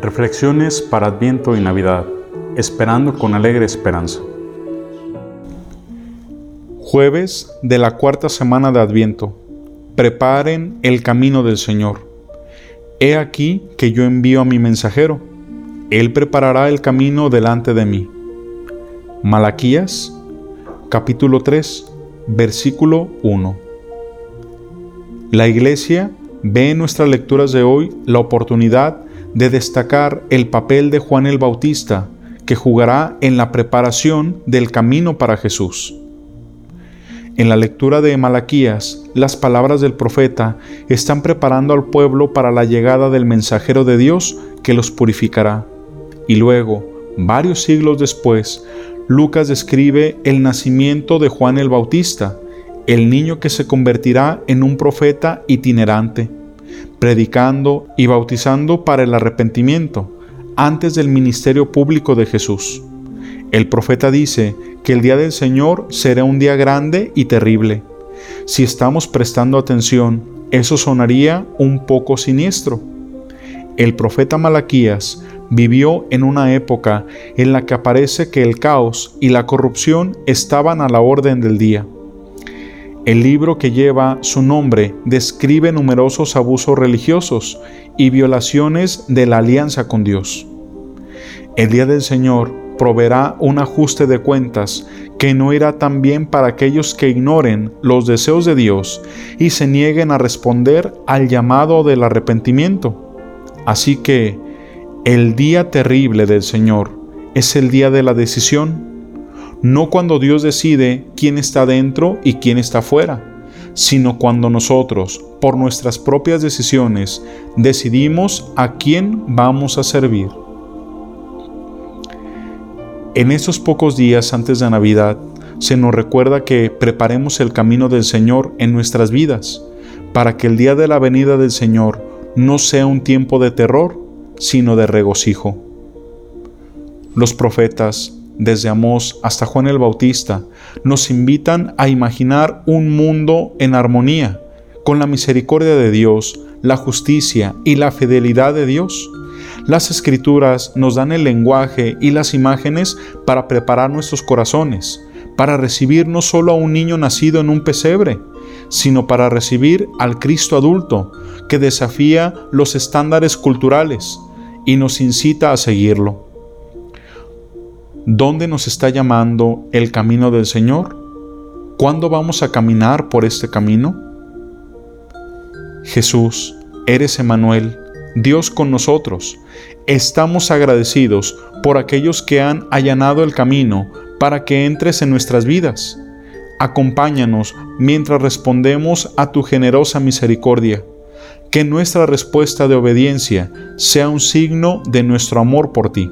Reflexiones para Adviento y Navidad, esperando con alegre esperanza. Jueves de la cuarta semana de Adviento. Preparen el camino del Señor. He aquí que yo envío a mi mensajero. Él preparará el camino delante de mí. Malaquías, capítulo 3, versículo 1. La Iglesia ve en nuestras lecturas de hoy la oportunidad de destacar el papel de Juan el Bautista, que jugará en la preparación del camino para Jesús. En la lectura de Malaquías, las palabras del profeta están preparando al pueblo para la llegada del mensajero de Dios que los purificará. Y luego, varios siglos después, Lucas describe el nacimiento de Juan el Bautista, el niño que se convertirá en un profeta itinerante predicando y bautizando para el arrepentimiento antes del ministerio público de Jesús. El profeta dice que el día del Señor será un día grande y terrible. Si estamos prestando atención, eso sonaría un poco siniestro. El profeta Malaquías vivió en una época en la que aparece que el caos y la corrupción estaban a la orden del día. El libro que lleva su nombre describe numerosos abusos religiosos y violaciones de la alianza con Dios. El día del Señor proveerá un ajuste de cuentas que no irá tan bien para aquellos que ignoren los deseos de Dios y se nieguen a responder al llamado del arrepentimiento. Así que el día terrible del Señor es el día de la decisión no cuando Dios decide quién está dentro y quién está fuera, sino cuando nosotros, por nuestras propias decisiones, decidimos a quién vamos a servir. En estos pocos días antes de Navidad, se nos recuerda que preparemos el camino del Señor en nuestras vidas, para que el día de la venida del Señor no sea un tiempo de terror, sino de regocijo. Los profetas, desde Amós hasta Juan el Bautista, nos invitan a imaginar un mundo en armonía, con la misericordia de Dios, la justicia y la fidelidad de Dios. Las escrituras nos dan el lenguaje y las imágenes para preparar nuestros corazones, para recibir no solo a un niño nacido en un pesebre, sino para recibir al Cristo adulto, que desafía los estándares culturales y nos incita a seguirlo. ¿Dónde nos está llamando el camino del Señor? ¿Cuándo vamos a caminar por este camino? Jesús, eres Emanuel, Dios con nosotros. Estamos agradecidos por aquellos que han allanado el camino para que entres en nuestras vidas. Acompáñanos mientras respondemos a tu generosa misericordia. Que nuestra respuesta de obediencia sea un signo de nuestro amor por ti.